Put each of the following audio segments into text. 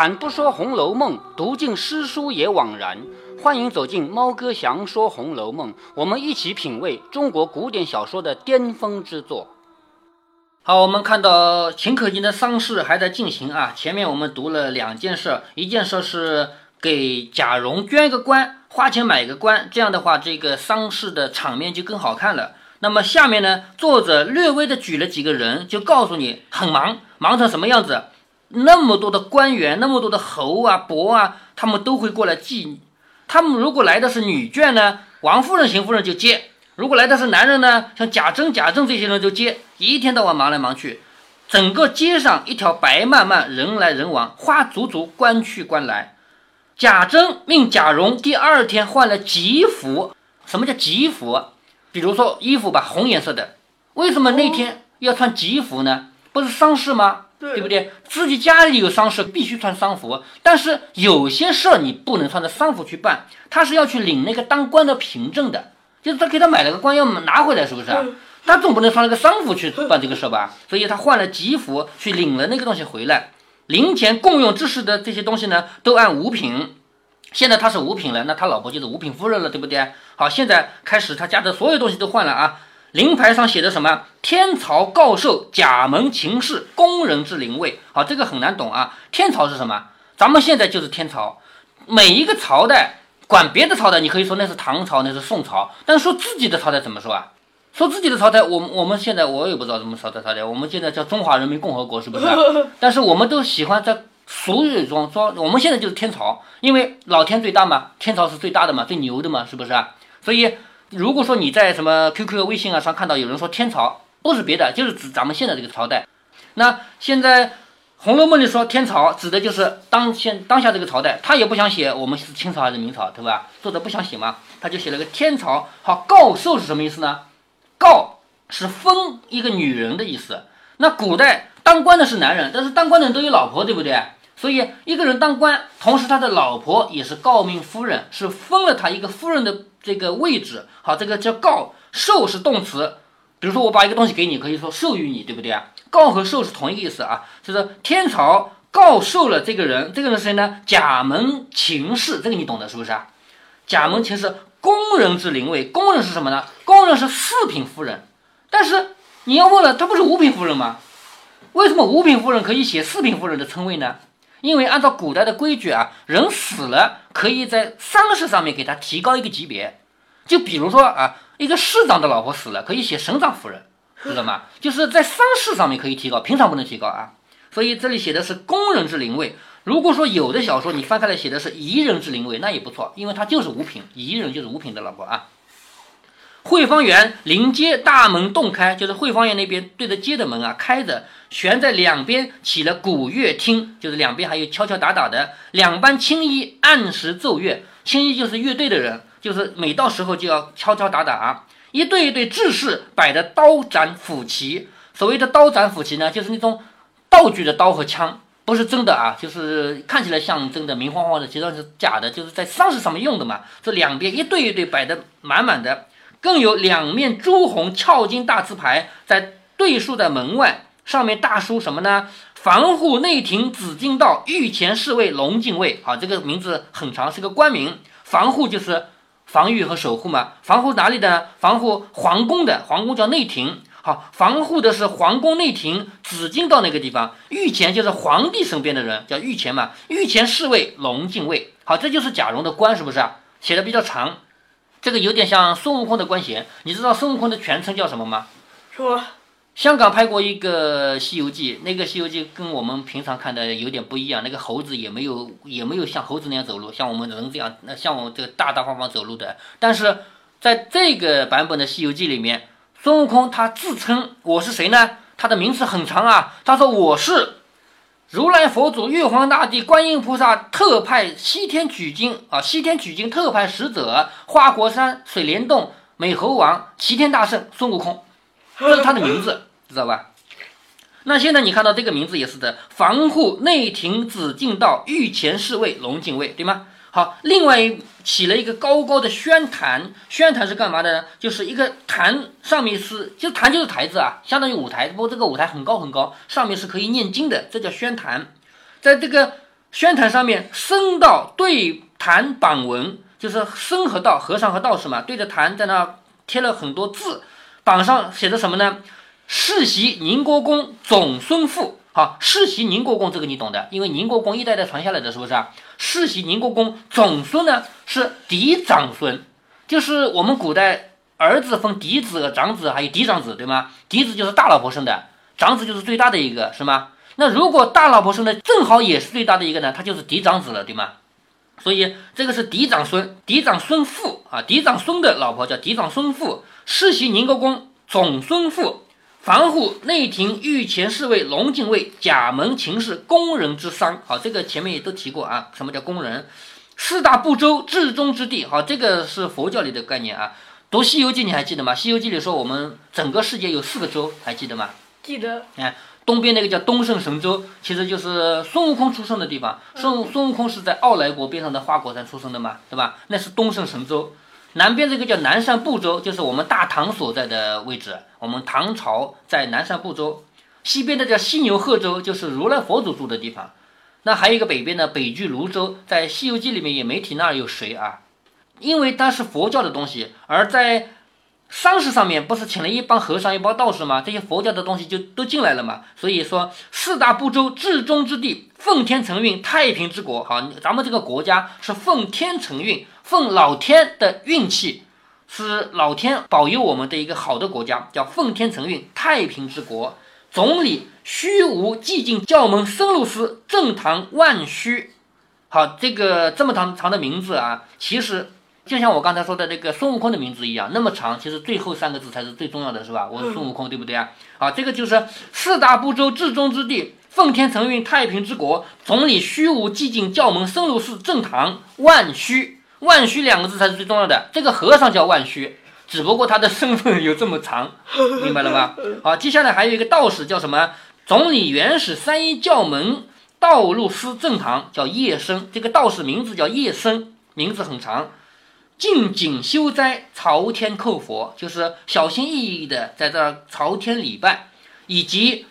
开坛不说《红楼梦》，读尽诗书也枉然。欢迎走进猫哥祥说《红楼梦》，我们一起品味中国古典小说的巅峰之作。好，我们看到秦可卿的丧事还在进行啊。前面我们读了两件事，一件事是给贾蓉捐个官，花钱买个官，这样的话，这个丧事的场面就更好看了。那么下面呢，作者略微的举了几个人，就告诉你很忙，忙成什么样子。那么多的官员，那么多的侯啊、伯啊，他们都会过来祭你。他们如果来的是女眷呢，王夫人、邢夫人就接；如果来的是男人呢，像贾珍、贾政这些人就接。一天到晚忙来忙去，整个街上一条白漫漫，人来人往，花足足，官去官来。贾珍命贾蓉第二天换了吉服。什么叫吉服？比如说衣服吧，红颜色的。为什么那天要穿吉服呢？不是丧事吗？对不对？自己家里有丧事，必须穿丧服。但是有些事儿你不能穿着丧服去办，他是要去领那个当官的凭证的，就是他给他买了个官要拿回来，是不是？他总不能穿了个丧服去办这个事儿吧？所以他换了吉服去领了那个东西回来。零钱共用之事的这些东西呢，都按五品。现在他是五品了，那他老婆就是五品夫人了，对不对？好，现在开始他家的所有东西都换了啊。灵牌上写的什么？天朝告授甲门秦氏宫人之灵位。好，这个很难懂啊。天朝是什么？咱们现在就是天朝。每一个朝代管别的朝代，你可以说那是唐朝，那是宋朝。但是说自己的朝代怎么说啊？说自己的朝代，我我们现在我也不知道怎么朝代朝代。我们现在叫中华人民共和国，是不是？但是我们都喜欢在俗语中说，我们现在就是天朝，因为老天最大嘛，天朝是最大的嘛，最牛的嘛，是不是？所以。如果说你在什么 QQ、微信啊上看到有人说天朝，不是别的，就是指咱们现在这个朝代。那现在《红楼梦》里说天朝，指的就是当现当下这个朝代。他也不想写我们是清朝还是明朝，对吧？作者不想写嘛，他就写了个天朝。好，告寿是什么意思呢？告是封一个女人的意思。那古代当官的是男人，但是当官的人都有老婆，对不对？所以一个人当官，同时他的老婆也是诰命夫人，是封了他一个夫人的。这个位置好，这个叫诰授是动词，比如说我把一个东西给你，可以说授予你，对不对啊？诰和授是同一个意思啊，就是天朝诰授了这个人，这个人谁呢？贾门秦氏，这个你懂的是不是啊？贾门秦氏宫人之灵位，宫人是什么呢？宫人是四品夫人，但是你要问了，他不是五品夫人吗？为什么五品夫人可以写四品夫人的称谓呢？因为按照古代的规矩啊，人死了可以在丧事上面给他提高一个级别，就比如说啊，一个市长的老婆死了，可以写省长夫人，知道吗？就是在丧事上面可以提高，平常不能提高啊。所以这里写的是工人之灵位。如果说有的小说你翻开来写的是宜人之灵位，那也不错，因为他就是五品，宜人就是五品的老婆啊。汇芳园临街大门洞开，就是汇芳园那边对着街的门啊开着，悬在两边起了鼓乐厅，就是两边还有敲敲打打的两班青衣按时奏乐，青衣就是乐队的人，就是每到时候就要敲敲打打啊。一对一对志士摆的刀斩斧旗，所谓的刀斩斧旗呢，就是那种道具的刀和枪，不是真的啊，就是看起来像真的明晃晃的，其实是假的，就是在丧事上面用的嘛。这两边一对一对摆的满满的。更有两面朱红翘金大字牌在对竖在门外，上面大书什么呢？防护内廷紫禁道御前侍卫龙禁卫。好，这个名字很长，是个官名。防护就是防御和守护嘛。防护哪里的？防护皇宫的，皇宫叫内廷。好，防护的是皇宫内廷紫禁道那个地方。御前就是皇帝身边的人，叫御前嘛。御前侍卫龙禁卫。好，这就是贾蓉的官，是不是啊？写的比较长。这个有点像孙悟空的官衔，你知道孙悟空的全称叫什么吗？说，香港拍过一个《西游记》，那个《西游记》跟我们平常看的有点不一样，那个猴子也没有也没有像猴子那样走路，像我们人这样，那像我这个大大方方走路的。但是在这个版本的《西游记》里面，孙悟空他自称我是谁呢？他的名字很长啊，他说我是。如来佛祖、玉皇大帝、观音菩萨特派西天取经啊，西天取经特派使者花果山、水帘洞、美猴王、齐天大圣孙悟空，这是他的名字，知道吧？那现在你看到这个名字也是的，防护内廷紫禁道御前侍卫龙禁卫，对吗？好，另外起了一个高高的宣坛，宣坛是干嘛的呢？就是一个坛，上面是就坛就是台子啊，相当于舞台。不过这个舞台很高很高，上面是可以念经的，这叫宣坛。在这个宣坛上面僧道对坛榜文，就是僧和道，和尚和道士嘛，对着坛在那贴了很多字，榜上写的什么呢？世袭宁国公总孙父。好，世袭宁国公这个你懂的，因为宁国公一代代传下来的是不是啊？世袭宁国公总孙呢是嫡长孙，就是我们古代儿子分嫡子、长子还有嫡长子，对吗？嫡子就是大老婆生的，长子就是最大的一个，是吗？那如果大老婆生的正好也是最大的一个呢，他就是嫡长子了，对吗？所以这个是嫡长孙，嫡长孙父啊，嫡长孙的老婆叫嫡长孙父，世袭宁国公总孙父。防护内廷御前侍卫龙禁卫甲门秦氏宫人之丧，好，这个前面也都提过啊。什么叫宫人？四大部洲至中之地，好，这个是佛教里的概念啊。读《西游记》你还记得吗？《西游记》里说我们整个世界有四个洲，还记得吗？记得。哎，东边那个叫东胜神州，其实就是孙悟空出生的地方。孙孙悟空是在傲来国边上的花果山出生的嘛，对吧？那是东胜神州。南边这个叫南赡部洲，就是我们大唐所在的位置。我们唐朝在南赡部洲。西边的叫西牛贺州，就是如来佛祖住的地方。那还有一个北边的北距泸州，在《西游记》里面也没提那儿有谁啊？因为它是佛教的东西，而在丧事上面不是请了一帮和尚、一帮道士吗？这些佛教的东西就都进来了嘛。所以说四大部洲至中之地，奉天承运，太平之国。好，咱们这个国家是奉天承运。奉老天的运气，是老天保佑我们的一个好的国家，叫奉天承运，太平之国。总理虚无寂静教门僧路司正堂万虚。好，这个这么长长的名字啊，其实就像我刚才说的那个孙悟空的名字一样，那么长，其实最后三个字才是最重要的，是吧？我是孙悟空，对不对啊？好，这个就是四大部洲至中之地，奉天承运，太平之国。总理虚无寂静教门僧路司正堂万虚。万虚两个字才是最重要的。这个和尚叫万虚，只不过他的身份有这么长，明白了吧？好，接下来还有一个道士叫什么？总理元始三一教门道路司正堂叫叶生。这个道士名字叫叶生，名字很长。敬谨修斋，朝天叩佛，就是小心翼翼的在这儿朝天礼拜，以及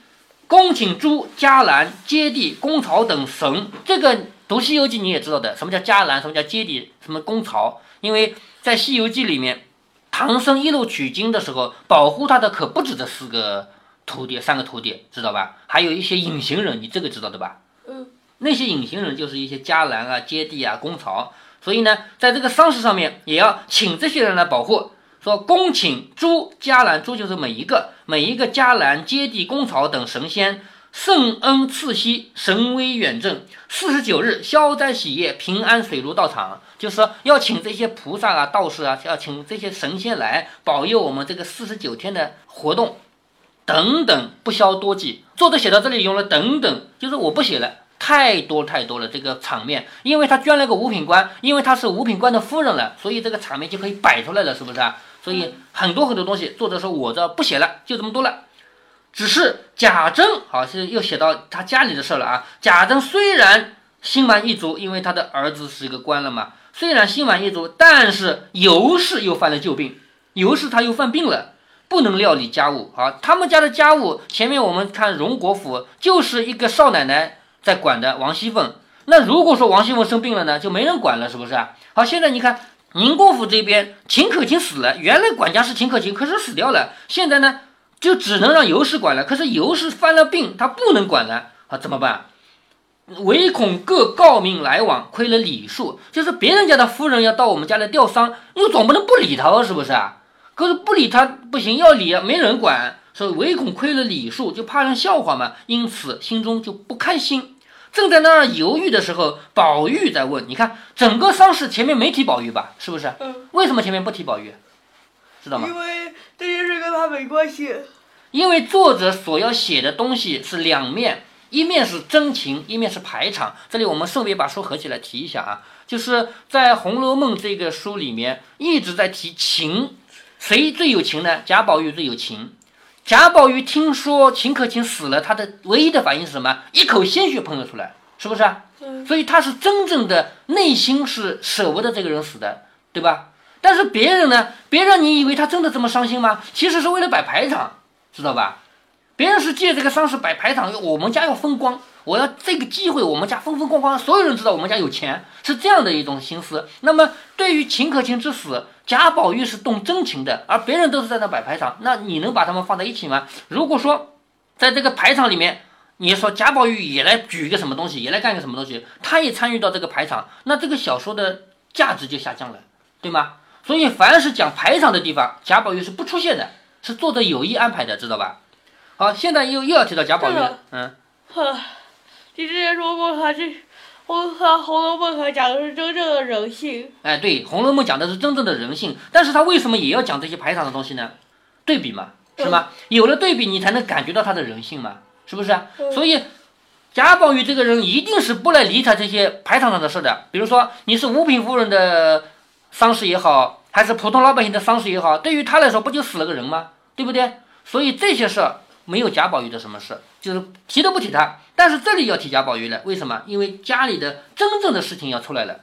恭请诸伽蓝、揭谛、公曹等神。这个。读《西游记》你也知道的，什么叫迦蓝，什么叫揭底，什么公曹？因为在《西游记》里面，唐僧一路取经的时候，保护他的可不止这四个徒弟，三个徒弟，知道吧？还有一些隐形人，你这个知道的吧？嗯，那些隐形人就是一些迦蓝啊、揭谛啊、公曹。所以呢，在这个丧事上面，也要请这些人来保护。说恭请诸伽蓝，诸就是每一个每一个迦蓝、揭谛、公曹等神仙。圣恩赐息，神威远震。四十九日，消灾喜业，平安水陆到场，就是要请这些菩萨啊、道士啊，要请这些神仙来保佑我们这个四十九天的活动，等等，不消多记。作者写到这里用了“等等”，就是我不写了，太多太多了这个场面，因为他捐了个五品官，因为他是五品官的夫人了，所以这个场面就可以摆出来了，是不是啊？所以很多很多东西，作者说我这不写了，就这么多了。只是贾珍，好，是又写到他家里的事了啊。贾珍虽然心满意足，因为他的儿子是一个官了嘛，虽然心满意足，但是尤氏又犯了旧病，尤氏他又犯病了，不能料理家务。好，他们家的家务，前面我们看荣国府就是一个少奶奶在管的，王熙凤。那如果说王熙凤生病了呢，就没人管了，是不是啊？好，现在你看宁国府这边，秦可卿死了，原来管家是秦可卿，可是死掉了，现在呢？就只能让尤氏管了，可是尤氏犯了病，他不能管了啊，怎么办？唯恐各诰命来往，亏了礼数。就是别人家的夫人要到我们家来吊丧，你总不能不理他吧？是不是啊？可是不理他不行，要理没人管，所以唯恐亏了礼数，就怕人笑话嘛，因此心中就不开心。正在那儿犹豫的时候，宝玉在问：“你看整个丧事前面没提宝玉吧？是不是？嗯。为什么前面不提宝玉？知道吗？因为这件事跟他没关系。因为作者所要写的东西是两面，一面是真情，一面是排场。这里我们顺便把书合起来提一下啊，就是在《红楼梦》这个书里面一直在提情，谁最有情呢？贾宝玉最有情。贾宝玉听说秦可卿死了，他的唯一的反应是什么？一口鲜血喷了出来，是不是啊？所以他是真正的内心是舍不得这个人死的，对吧？但是别人呢？别人你以为他真的这么伤心吗？其实是为了摆排场。知道吧？别人是借这个丧事摆排场，我们家要风光，我要这个机会，我们家风风光光，所有人知道我们家有钱，是这样的一种心思。那么对于秦可卿之死，贾宝玉是动真情的，而别人都是在那摆排场，那你能把他们放在一起吗？如果说在这个排场里面，你说贾宝玉也来举一个什么东西，也来干个什么东西，他也参与到这个排场，那这个小说的价值就下降了，对吗？所以凡是讲排场的地方，贾宝玉是不出现的，是作者有意安排的，知道吧？好，现在又又要提到贾宝玉了，嗯，呵，你之前说过他这，我看《红楼梦》还讲的是真正的人性。哎，对，《红楼梦》讲的是真正的人性，但是他为什么也要讲这些排场的东西呢？对比嘛，是吗？有了对比，你才能感觉到他的人性嘛，是不是？嗯所以贾宝玉这个人一定是不来理睬这些排场上的事的。比如说，你是五品夫人的丧事也好，还是普通老百姓的丧事也好，对于他来说，不就死了个人吗？对不对？所以这些事儿没有贾宝玉的什么事，就是提都不提他。但是这里要提贾宝玉了，为什么？因为家里的真正的事情要出来了。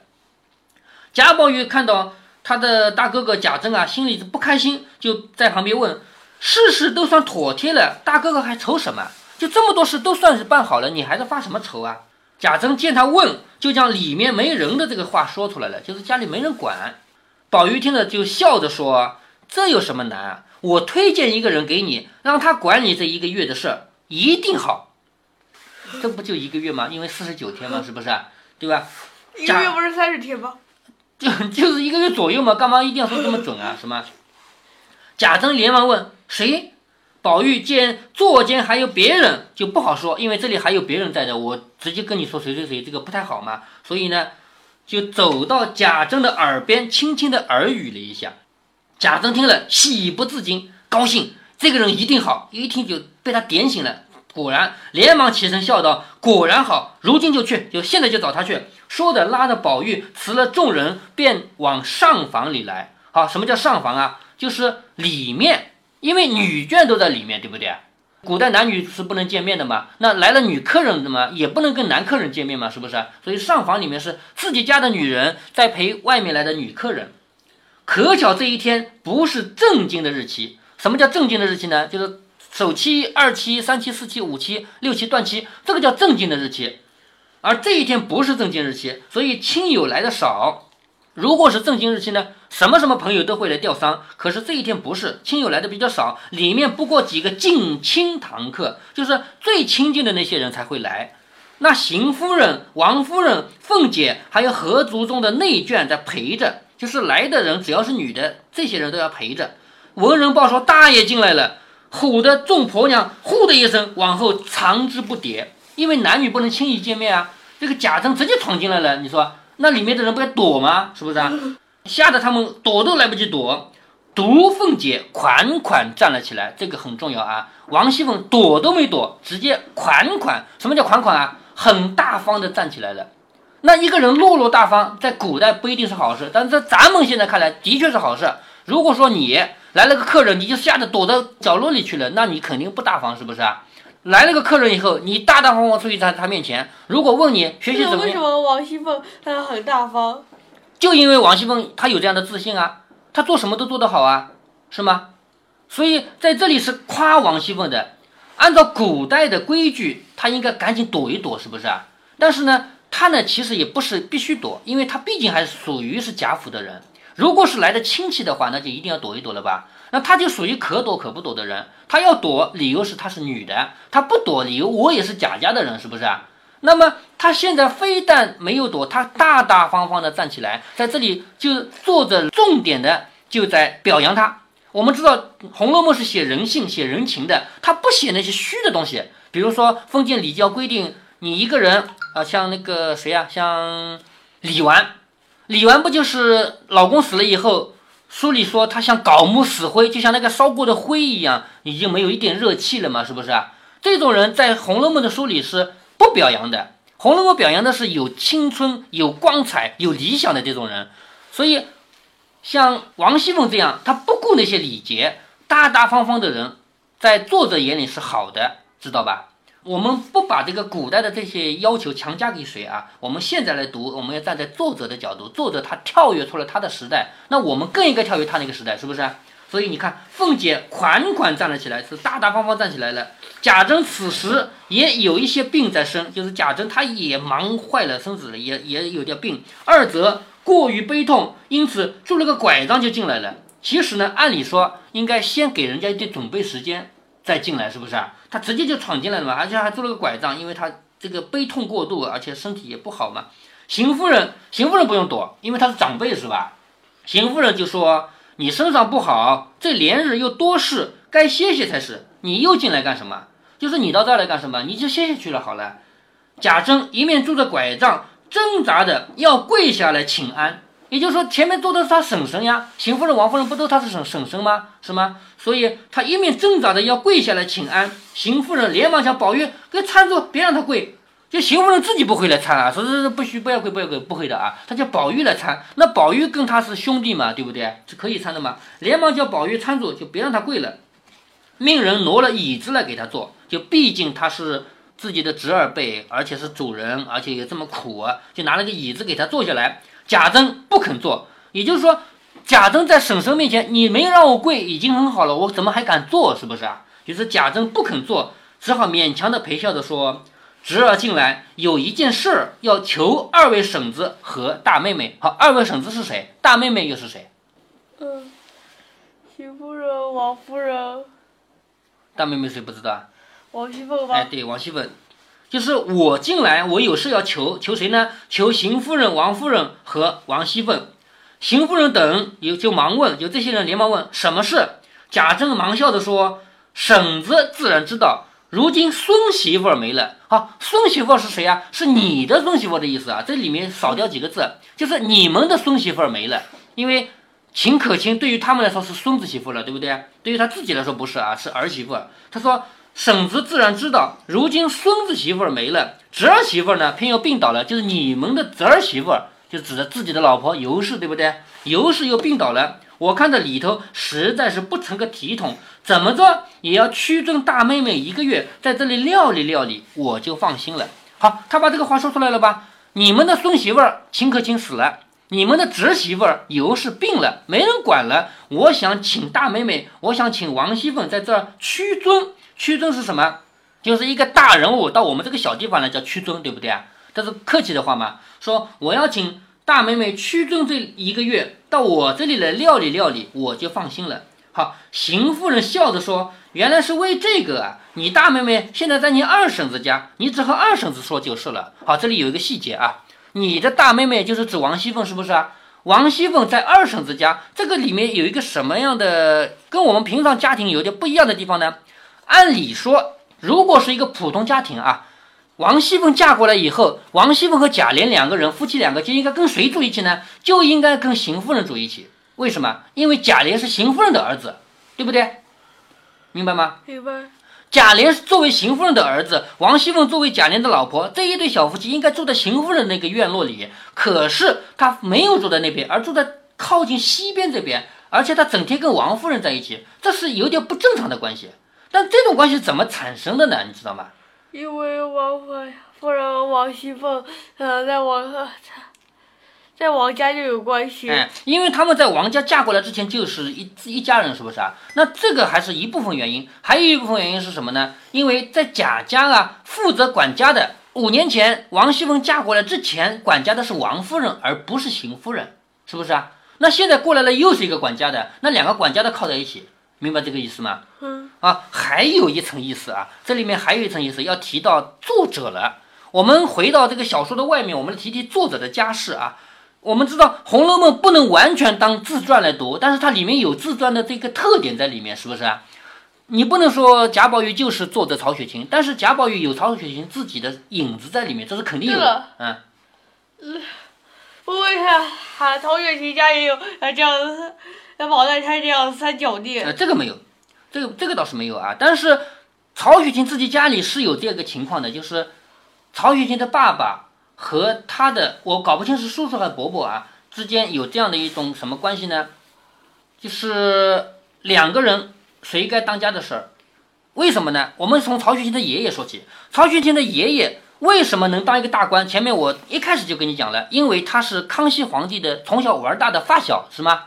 贾宝玉看到他的大哥哥贾珍啊，心里是不开心，就在旁边问：“事事都算妥帖了，大哥哥还愁什么？就这么多事都算是办好了，你还在发什么愁啊？”贾珍见他问，就将里面没人的这个话说出来了，就是家里没人管。宝玉听了就笑着说：“这有什么难啊？我推荐一个人给你，让他管你这一个月的事儿，一定好。这不就一个月吗？因为四十九天嘛，是不是？对吧？一个月不是三十天吗？就就是一个月左右嘛，干嘛一定要说这么准啊？什么？贾珍连忙问谁？宝玉见座间还有别人，就不好说，因为这里还有别人在的，我直接跟你说谁谁谁，这个不太好嘛。所以呢，就走到贾政的耳边，轻轻的耳语了一下。贾政听了，喜不自禁，高兴，这个人一定好，一听就被他点醒了。果然，连忙起身笑道：“果然好，如今就去，就现在就找他去。”说着，拉着宝玉辞了众人，便往上房里来。好，什么叫上房啊？就是里面，因为女眷都在里面，对不对？古代男女是不能见面的嘛，那来了女客人的嘛，也不能跟男客人见面嘛，是不是？所以上房里面是自己家的女人在陪外面来的女客人。可巧这一天不是正经的日期。什么叫正经的日期呢？就是首期、二期、三期、四期、五期、六期断期，这个叫正经的日期。而这一天不是正经日期，所以亲友来的少。如果是正经日期呢，什么什么朋友都会来吊丧。可是这一天不是，亲友来的比较少，里面不过几个近亲堂客，就是最亲近的那些人才会来。那邢夫人、王夫人、凤姐，还有合族中的内眷在陪着，就是来的人只要是女的，这些人都要陪着。文人报说大爷进来了，唬得众婆娘呼的一声往后藏之不迭，因为男女不能轻易见面啊。这个贾政直接闯进来了，你说那里面的人不该躲吗？是不是啊？吓得他们躲都来不及躲。独凤姐款款站了起来，这个很重要啊。王熙凤躲都没躲，直接款款。什么叫款款啊？很大方的站起来了。那一个人落落大方，在古代不一定是好事，但是在咱们现在看来，的确是好事。如果说你来了个客人，你就吓得躲到角落里去了，那你肯定不大方，是不是啊？来了个客人以后，你大大方方出现在他面前，如果问你学习怎么，为什么王熙凤她很大方？就因为王熙凤她有这样的自信啊，她做什么都做得好啊，是吗？所以在这里是夸王熙凤的。按照古代的规矩，她应该赶紧躲一躲，是不是啊？但是呢，她呢其实也不是必须躲，因为她毕竟还属于是贾府的人。如果是来的亲戚的话，那就一定要躲一躲了吧？那她就属于可躲可不躲的人。她要躲，理由是她是女的；她不躲，理由我也是贾家的人，是不是啊？那么她现在非但没有躲，她大大方方的站起来，在这里就作者重点的就在表扬她。我们知道《红楼梦》是写人性、写人情的，他不写那些虚的东西。比如说封建礼教规定，你一个人啊，像那个谁呀、像李纨，李纨不就是老公死了以后，书里说她像槁木死灰，就像那个烧过的灰一样，已经没有一点热气了嘛，是不是？这种人在《红楼梦》的书里是不表扬的，《红楼梦》表扬的是有青春、有光彩、有理想的这种人，所以。像王熙凤这样，她不顾那些礼节，大大方方的人，在作者眼里是好的，知道吧？我们不把这个古代的这些要求强加给谁啊？我们现在来读，我们要站在作者的角度，作者他跳跃出了他的时代，那我们更应该跳跃他那个时代，是不是？所以你看，凤姐款款站了起来，是大大方方站起来了。贾珍此时也有一些病在身，就是贾珍他也忙坏了身子了，也也有点病。二则过于悲痛，因此拄了个拐杖就进来了。其实呢，按理说应该先给人家一点准备时间再进来，是不是啊？他直接就闯进来了嘛，而且还拄了个拐杖，因为他这个悲痛过度，而且身体也不好嘛。邢夫人，邢夫人不用躲，因为她是长辈，是吧？邢夫人就说。你身上不好，这连日又多事，该歇歇才是。你又进来干什么？就是你到这儿来干什么？你就歇下去了好了。贾珍一面拄着拐杖，挣扎着要跪下来请安。也就是说，前面坐的是他婶婶呀，邢夫人、王夫人不都他是婶婶婶吗？是吗？所以他一面挣扎着要跪下来请安。邢夫人连忙向宝玉给搀住，别让他跪。就邢夫人自己不会来搀啊，说是是不许不要跪不要跪不会的啊，他叫宝玉来搀，那宝玉跟他是兄弟嘛，对不对？是可以搀的嘛，连忙叫宝玉搀住，就别让他跪了，命人挪了椅子来给他坐，就毕竟他是自己的侄儿辈，而且是主人，而且也这么苦啊，就拿了个椅子给他坐下来。贾珍不肯坐，也就是说，贾珍在婶婶面前，你没让我跪已经很好了，我怎么还敢坐？是不是啊？就是贾珍不肯坐，只好勉强的陪笑着说。侄儿进来有一件事儿要求二位婶子和大妹妹。好，二位婶子是谁？大妹妹又是谁？嗯，邢夫人、王夫人。大妹妹谁不知道啊？王熙凤吧。哎，对，王熙凤。就是我进来，我有事要求，求谁呢？求邢夫人、王夫人和王熙凤。邢夫人等有就忙问，就这些人连忙问什么事。贾政忙笑着说：“婶子自然知道。”如今孙媳妇儿没了，好，孙媳妇是谁呀？是你的孙媳妇的意思啊，这里面少掉几个字，就是你们的孙媳妇儿没了。因为秦可卿对于他们来说是孙子媳妇了，对不对？对于他自己来说不是啊，是儿媳妇。他说婶子自然知道，如今孙子媳妇儿没了，侄儿媳妇儿呢偏又病倒了，就是你们的侄儿媳妇儿，就指着自己的老婆尤氏，对不对？尤氏又病倒了。我看这里头实在是不成个体统，怎么着也要屈尊大妹妹一个月，在这里料理料理，我就放心了。好，他把这个话说出来了吧？你们的孙媳妇儿秦可卿死了，你们的侄媳妇儿尤氏病了，没人管了。我想请大妹妹，我想请王熙凤在这儿屈尊。屈尊是什么？就是一个大人物到我们这个小地方来叫屈尊，对不对啊？这是客气的话嘛？说我要请。大妹妹屈尊这一个月到我这里来料理料理，我就放心了。好，邢夫人笑着说：“原来是为这个啊！你大妹妹现在在你二婶子家，你只和二婶子说就是了。”好，这里有一个细节啊，你的大妹妹就是指王熙凤，是不是啊？王熙凤在二婶子家，这个里面有一个什么样的跟我们平常家庭有点不一样的地方呢？按理说，如果是一个普通家庭啊。王熙凤嫁过来以后，王熙凤和贾琏两个人，夫妻两个就应该跟谁住一起呢？就应该跟邢夫人住一起。为什么？因为贾琏是邢夫人的儿子，对不对？明白吗？明白。贾琏作为邢夫人的儿子，王熙凤作为贾琏的老婆，这一对小夫妻应该住在邢夫人那个院落里。可是他没有住在那边，而住在靠近西边这边，而且他整天跟王夫人在一起，这是有点不正常的关系。但这种关系怎么产生的呢？你知道吗？因为王夫人王熙凤，呃，在王在在王家就有关系。哎，因为他们在王家嫁过来之前就是一一家人，是不是啊？那这个还是一部分原因，还有一部分原因是什么呢？因为在贾家啊，负责管家的五年前王熙凤嫁过来之前，管家的是王夫人，而不是邢夫人，是不是啊？那现在过来了，又是一个管家的，那两个管家的靠在一起。明白这个意思吗？嗯啊，还有一层意思啊，这里面还有一层意思要提到作者了。我们回到这个小说的外面，我们提提作者的家世啊。我们知道《红楼梦》不能完全当自传来读，但是它里面有自传的这个特点在里面，是不是啊？你不能说贾宝玉就是作者曹雪芹，但是贾宝玉有曹雪芹自己的影子在里面，这是肯定有的。嗯。为啥哈曹雪芹家也有啊这样子？像宝黛钗这样三角地，呃，这个没有，这个这个倒是没有啊。但是曹雪芹自己家里是有这个情况的，就是曹雪芹的爸爸和他的，我搞不清是叔叔还是伯伯啊，之间有这样的一种什么关系呢？就是两个人谁该当家的事儿。为什么呢？我们从曹雪芹的爷爷说起。曹雪芹的爷爷为什么能当一个大官？前面我一开始就跟你讲了，因为他是康熙皇帝的从小玩大的发小，是吗？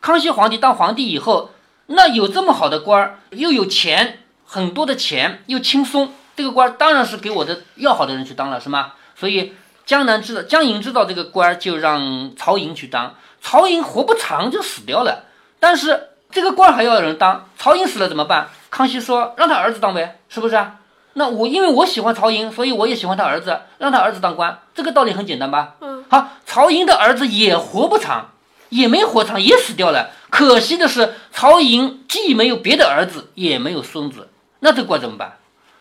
康熙皇帝当皇帝以后，那有这么好的官儿，又有钱，很多的钱，又轻松，这个官儿当然是给我的要好的人去当了，是吗？所以江南知道，江莹知道这个官儿，就让曹寅去当。曹寅活不长就死掉了，但是这个官儿还要人当，曹寅死了怎么办？康熙说让他儿子当呗，是不是啊？那我因为我喜欢曹寅，所以我也喜欢他儿子，让他儿子当官，这个道理很简单吧？嗯。好，曹寅的儿子也活不长，也没活长，也死掉了。可惜的是，曹寅既没有别的儿子，也没有孙子，那这官怎么办？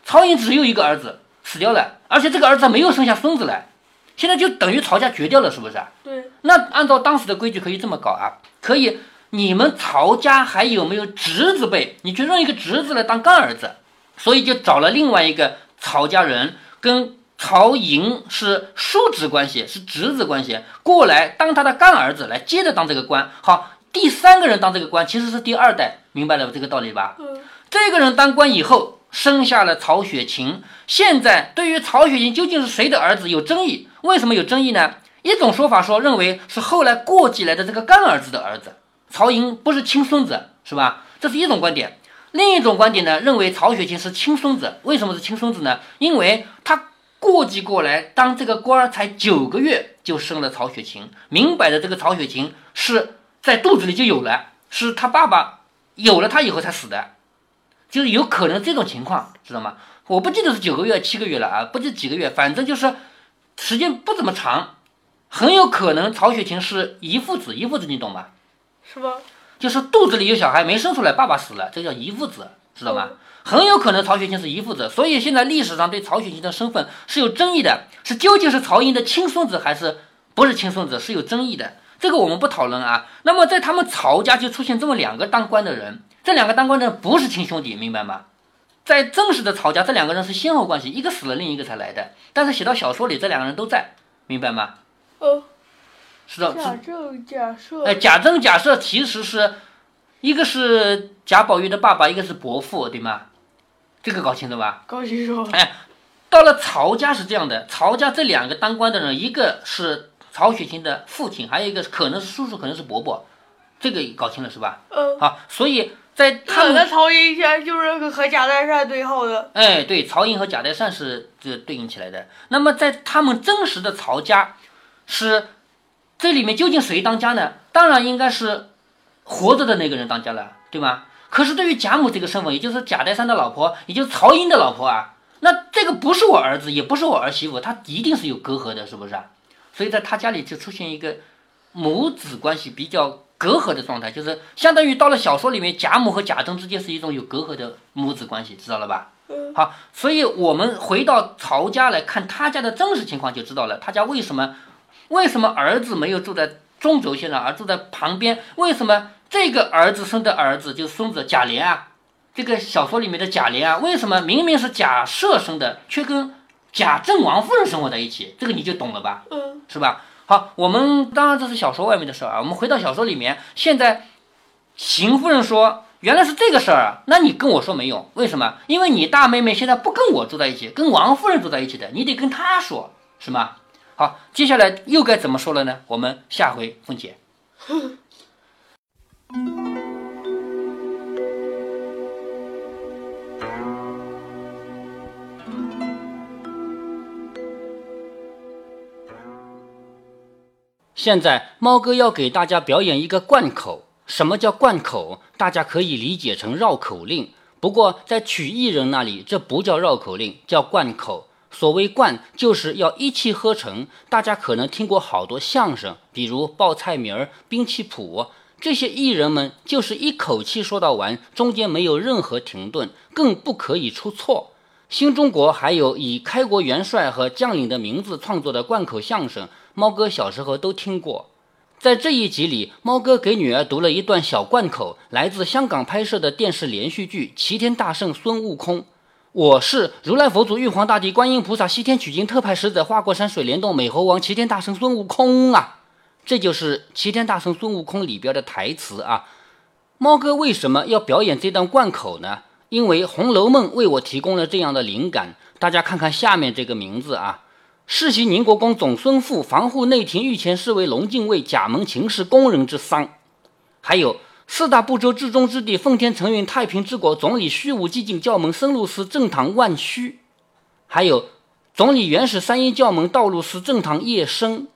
曹寅只有一个儿子，死掉了，而且这个儿子没有生下孙子来，现在就等于曹家绝掉了，是不是？对。那按照当时的规矩，可以这么搞啊？可以，你们曹家还有没有侄子辈？你就认一个侄子来当干儿子。所以就找了另外一个曹家人，跟曹寅是叔侄关系，是侄子关系，过来当他的干儿子，来接着当这个官。好，第三个人当这个官其实是第二代，明白了这个道理吧？嗯。这个人当官以后，生下了曹雪芹。现在对于曹雪芹究竟是谁的儿子有争议，为什么有争议呢？一种说法说认为是后来过继来的这个干儿子的儿子，曹寅不是亲孙子，是吧？这是一种观点。另一种观点呢，认为曹雪芹是亲孙子。为什么是亲孙子呢？因为他过继过来当这个官儿才九个月就生了曹雪芹，明摆着这个曹雪芹是在肚子里就有了，是他爸爸有了他以后才死的，就是有可能这种情况，知道吗？我不记得是九个月、七个月了啊，不记几个月，反正就是时间不怎么长，很有可能曹雪芹是遗父子，遗父子你懂吗？是吧？就是肚子里有小孩没生出来，爸爸死了，这叫遗父子，知道吗？很有可能曹雪芹是遗父子，所以现在历史上对曹雪芹的身份是有争议的，是究竟是曹寅的亲孙子还是不是亲孙子，是有争议的。这个我们不讨论啊。那么在他们曹家就出现这么两个当官的人，这两个当官的人不是亲兄弟，明白吗？在正式的曹家，这两个人是先后关系，一个死了，另一个才来的。但是写到小说里，这两个人都在，明白吗？哦。是的，假证假设。哎，假证假设其实是，一个是贾宝玉的爸爸，一个是伯父，对吗？这个搞清楚吧？搞清楚。哎，到了曹家是这样的，曹家这两个当官的人，一个是曹雪芹的父亲，还有一个可能是叔叔，可能是伯伯，这个搞清了是吧？嗯。好，所以在他们的曹寅现在就是和贾代善对号的。哎，对，曹寅和贾代善是这对应起来的。那么在他们真实的曹家是。这里面究竟谁当家呢？当然应该是活着的那个人当家了，对吗？可是对于贾母这个身份，也就是贾代山的老婆，也就是曹寅的老婆啊，那这个不是我儿子，也不是我儿媳妇，他一定是有隔阂的，是不是啊？所以在他家里就出现一个母子关系比较隔阂的状态，就是相当于到了小说里面，贾母和贾政之间是一种有隔阂的母子关系，知道了吧？好，所以我们回到曹家来看他家的真实情况，就知道了他家为什么。为什么儿子没有住在中轴线上，而住在旁边？为什么这个儿子生的儿子就是孙子贾琏啊？这个小说里面的贾琏啊，为什么明明是贾赦生的，却跟贾政王夫人生活在一起？这个你就懂了吧？嗯，是吧？好，我们当然这是小说外面的事儿啊。我们回到小说里面，现在邢夫人说原来是这个事儿啊，那你跟我说没用，为什么？因为你大妹妹现在不跟我住在一起，跟王夫人住在一起的，你得跟她说，是吗？好，接下来又该怎么说了呢？我们下回分解。现在猫哥要给大家表演一个贯口。什么叫贯口？大家可以理解成绕口令。不过在曲艺人那里，这不叫绕口令，叫贯口。所谓贯，就是要一气呵成。大家可能听过好多相声，比如报菜名儿、兵器谱，这些艺人们就是一口气说到完，中间没有任何停顿，更不可以出错。新中国还有以开国元帅和将领的名字创作的贯口相声，猫哥小时候都听过。在这一集里，猫哥给女儿读了一段小贯口，来自香港拍摄的电视连续剧《齐天大圣孙悟空》。我是如来佛祖、玉皇大帝、观音菩萨、西天取经特派使者、花果山水帘洞美猴王、齐天大圣孙悟空啊！这就是《齐天大圣孙悟空》里边的台词啊。猫哥为什么要表演这段贯口呢？因为《红楼梦》为我提供了这样的灵感。大家看看下面这个名字啊：世袭宁国公总孙父，防护内廷御前侍卫龙禁卫，甲门秦氏宫人之丧。还有。四大部洲至中之地，奉天承运，太平之国。总理虚无寂静，教门僧路司正堂万虚。还有总理元始三一教门道路司正堂叶生。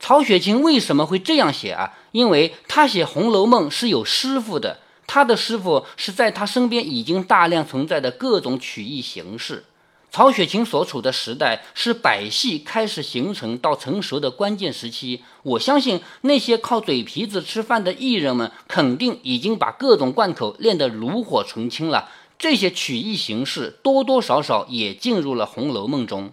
曹雪芹为什么会这样写啊？因为他写《红楼梦》是有师傅的，他的师傅是在他身边已经大量存在的各种曲艺形式。曹雪芹所处的时代是百戏开始形成到成熟的关键时期。我相信那些靠嘴皮子吃饭的艺人们，肯定已经把各种贯口练得炉火纯青了。这些曲艺形式多多少少也进入了《红楼梦》中。